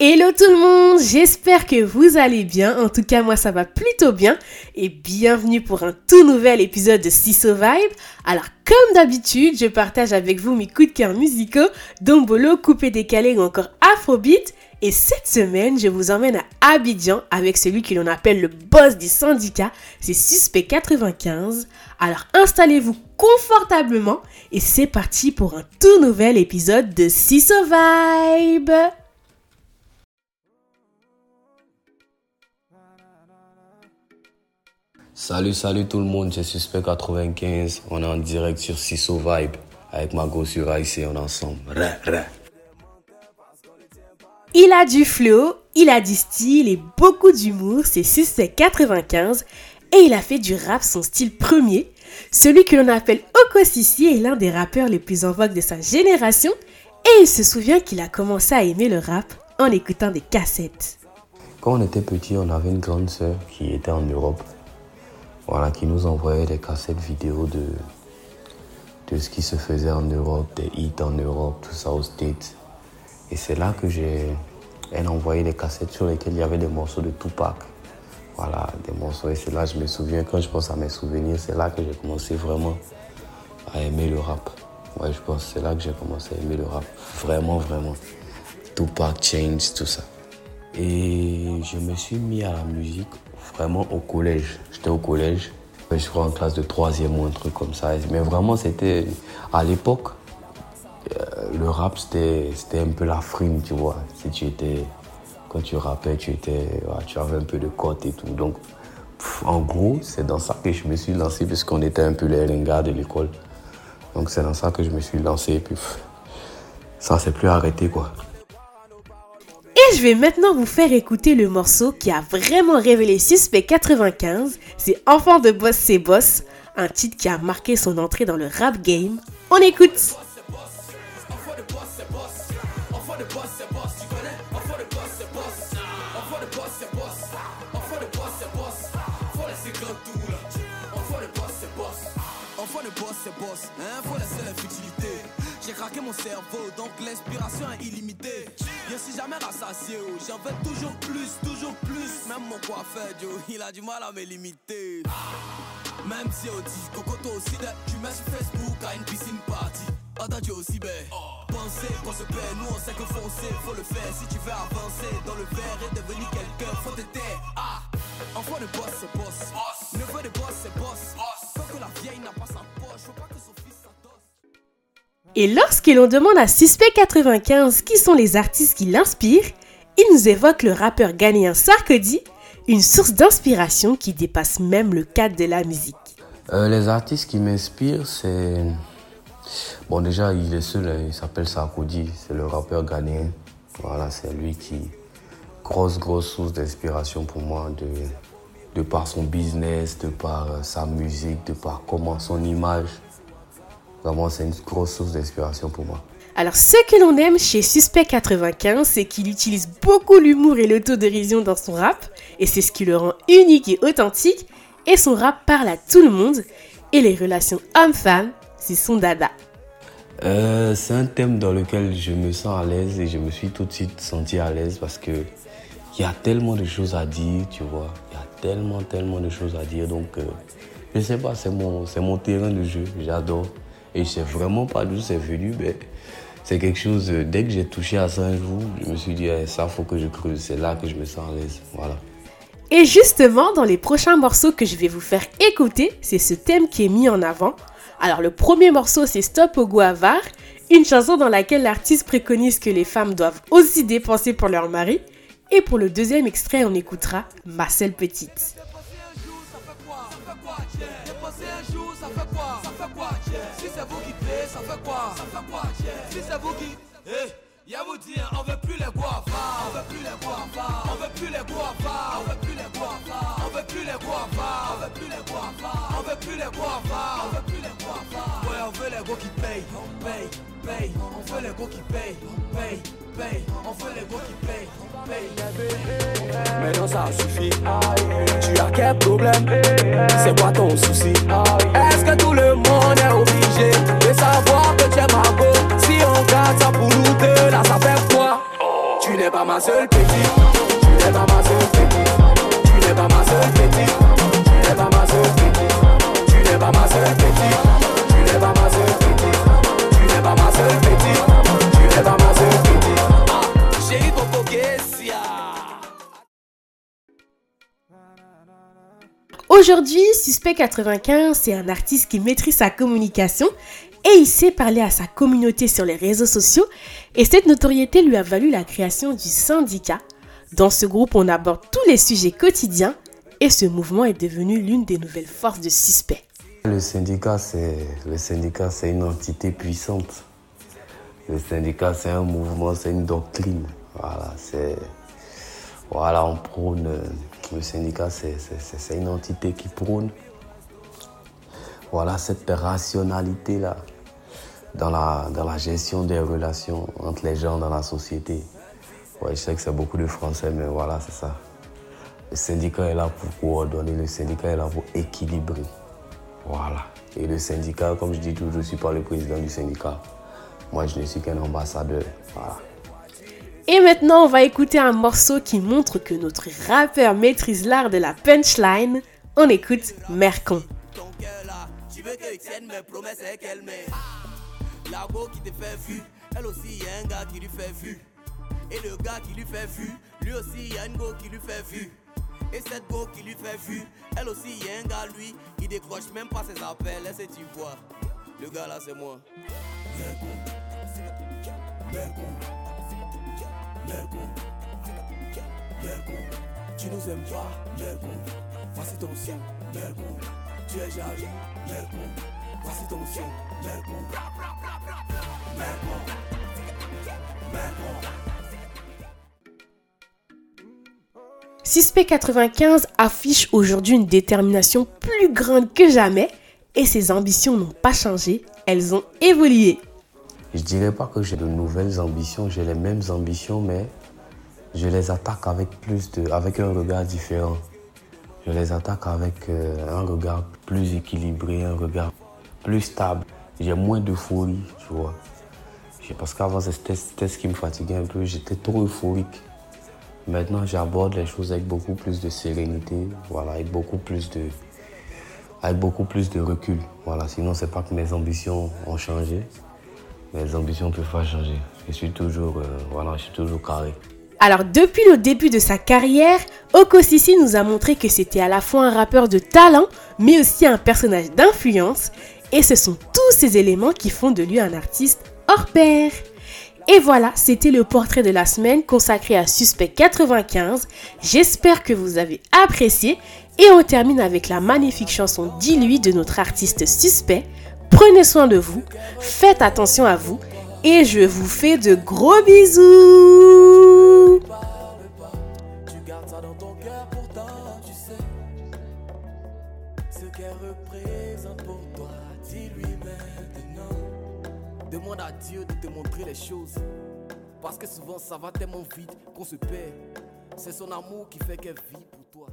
Hello tout le monde, j'espère que vous allez bien. En tout cas, moi ça va plutôt bien. Et bienvenue pour un tout nouvel épisode de Siso Vibe. Alors, comme d'habitude, je partage avec vous mes coups de cœur musicaux, Dombolo, Coupé Décalé ou encore Afrobeat. Et cette semaine, je vous emmène à Abidjan avec celui que l'on appelle le boss du syndicat, c'est Suspect 95. Alors installez-vous confortablement et c'est parti pour un tout nouvel épisode de Siso Vibe. Salut, salut tout le monde, je suis Suspect 95. On est en direct sur Siso Vibe avec ma go sur ici, on est ensemble. Il a du flow, il a du style et beaucoup d'humour, c'est Suspect 95 et il a fait du rap son style premier. Celui que l'on appelle Oko Sissi est l'un des rappeurs les plus en vogue de sa génération et il se souvient qu'il a commencé à aimer le rap en écoutant des cassettes. Quand on était petit, on avait une grande sœur qui était en Europe. Voilà, qui nous envoyait des cassettes vidéo de, de ce qui se faisait en Europe, des hits en Europe, tout ça aux States. Et c'est là que j'ai. Elle a envoyé des cassettes sur lesquelles il y avait des morceaux de Tupac. Voilà, des morceaux. Et c'est là je me souviens, quand je pense à mes souvenirs, c'est là que j'ai commencé vraiment à aimer le rap. Ouais, je pense que c'est là que j'ai commencé à aimer le rap. Vraiment, vraiment. Tupac, Change, tout ça. Et je me suis mis à la musique vraiment au collège. J'étais au collège, je crois en classe de troisième ou un truc comme ça. Mais vraiment, c'était à l'époque, euh, le rap, c'était un peu la frime, tu vois. Si tu étais, quand tu rappais, tu, étais, tu avais un peu de cote et tout. Donc, en gros, c'est dans ça que je me suis lancé, puisqu'on était un peu les ringards de l'école. Donc, c'est dans ça que je me suis lancé. Et puis, ça s'est plus arrêté, quoi. Je vais maintenant vous faire écouter le morceau qui a vraiment révélé Suspect 95. C'est Enfant de Boss c'est Boss, un titre qui a marqué son entrée dans le rap game. On écoute Enfant de boss, c'est boss. Craqué mon cerveau, donc l'inspiration est illimitée. Je suis jamais rassasié, oh, j'en veux toujours plus, toujours plus. Même mon coiffeur, Joe, il a du mal à me limiter. Même si on dit Coco toi aussi, là, tu mets sur Facebook à une piscine party. Attends, aussi, ben. Pensez qu'on se paie, nous on sait que foncer, faut le faire. Si tu veux avancer dans le verre et devenir quelqu'un, faut te taire. Ah, enfant de boss, c'est boss. Neveu de boss, c'est boss. Et lorsque l'on demande à Suspect 95 qui sont les artistes qui l'inspirent, il nous évoque le rappeur ghanéen Sarkozy, une source d'inspiration qui dépasse même le cadre de la musique. Euh, les artistes qui m'inspirent, c'est. Bon, déjà, il est seul, hein, il s'appelle Sarkozy, c'est le rappeur ghanéen. Voilà, c'est lui qui. Grosse, grosse source d'inspiration pour moi, de, de par son business, de par euh, sa musique, de par comment son image. Vraiment, c'est une grosse source d'inspiration pour moi. Alors ce que l'on aime chez Suspect 95, c'est qu'il utilise beaucoup l'humour et l'autodérision dans son rap, et c'est ce qui le rend unique et authentique, et son rap parle à tout le monde, et les relations hommes-femmes, c'est son dada. Euh, c'est un thème dans lequel je me sens à l'aise et je me suis tout de suite senti à l'aise parce que il y a tellement de choses à dire, tu vois. Il y a tellement, tellement de choses à dire. Donc, euh, je sais pas, c'est mon, c'est mon terrain de jeu. J'adore. Et je sais vraiment pas d'où c'est venu, mais c'est quelque chose. dès que j'ai touché à ça un jour, je me suis dit, eh, ça, faut que je creuse. C'est là que je me sens à l'aise. Voilà. Et justement, dans les prochains morceaux que je vais vous faire écouter, c'est ce thème qui est mis en avant. Alors le premier morceau, c'est Stop au Guavar, une chanson dans laquelle l'artiste préconise que les femmes doivent aussi dépenser pour leur mari. Et pour le deuxième extrait, on écoutera Marcel Petite. C'est vous qui payez, ça fait quoi? Ça fait quoi Si c'est vous qui... Eh Y'a vous dire, on veut plus les guavas, on veut plus les guavas, on veut plus les guavas, on veut plus les guavas, on veut plus les guavas, on veut plus les guavas, on veut plus les guavas, on veut plus les guavas. Ouais, on veut les gars qui payent, on paye, paye, on veut les gars qui payent, paye, paye, on veut les gars qui payent, paye. Maintenant ça suffit. Tu as quel problème? C'est quoi ton souci? Aujourd'hui, Suspect 95, c'est un artiste qui maîtrise sa communication et il sait parler à sa communauté sur les réseaux sociaux et cette notoriété lui a valu la création du syndicat. Dans ce groupe, on aborde tous les sujets quotidiens et ce mouvement est devenu l'une des nouvelles forces de Suspect. Le syndicat, c'est le syndicat, c'est une entité puissante. Le syndicat, c'est un mouvement, c'est une doctrine. Voilà, c'est voilà, on prône. Le syndicat, c'est une entité qui prône. Voilà cette rationalité là dans la, dans la gestion des relations entre les gens dans la société. Ouais, je sais que c'est beaucoup de français, mais voilà, c'est ça. Le syndicat est là pour coordonner, le syndicat est là pour équilibrer. Voilà. Et le syndicat, comme je dis toujours, je ne suis pas le président du syndicat. Moi, je ne suis qu'un ambassadeur. Voilà. Et maintenant, on va écouter un morceau qui montre que notre rappeur maîtrise l'art de la punchline. On écoute Mercon. Ton cœur là, tu veux que tienne mes promesses et qu'elle. La go qui te fait vu, elle aussi y a un gars qui lui fait vu. Et le gars qui lui fait vu, lui aussi y a une go qui lui fait vu. Et cette go qui lui fait vu, elle aussi y a un gars lui, il décroche même pas ses appels, que tu vois Le gars là c'est moi. Tu nous aimes pas, ton Mercon, tu es jaloux, ton Mercon, Suspect95 affiche aujourd'hui une détermination plus grande que jamais et ses ambitions n'ont pas changé, elles ont évolué. Je dirais pas que j'ai de nouvelles ambitions, j'ai les mêmes ambitions, mais je les attaque avec plus de, avec un regard différent. Je les attaque avec euh, un regard plus équilibré, un regard plus stable. J'ai moins d'euphorie, tu vois. Parce qu'avant, c'était ce qui me fatiguait un peu. J'étais trop euphorique. Maintenant, j'aborde les choses avec beaucoup plus de sérénité, voilà, avec beaucoup plus de, avec beaucoup plus de recul. Voilà, sinon, c'est pas que mes ambitions ont changé. Mes ambitions peuvent pas changer. Je suis toujours, euh, voilà, je suis toujours carré. Alors depuis le début de sa carrière, Oko Sissi nous a montré que c'était à la fois un rappeur de talent, mais aussi un personnage d'influence, et ce sont tous ces éléments qui font de lui un artiste hors pair. Et voilà, c'était le portrait de la semaine consacré à Suspect 95. J'espère que vous avez apprécié. Et on termine avec la magnifique chanson Dis-lui de notre artiste Suspect. Prenez soin de vous, faites attention à vous, et je vous fais de gros bisous. Demande à Dieu de te montrer les choses. Parce que souvent ça va tellement vite qu'on se perd. C'est son amour qui fait qu'elle vit pour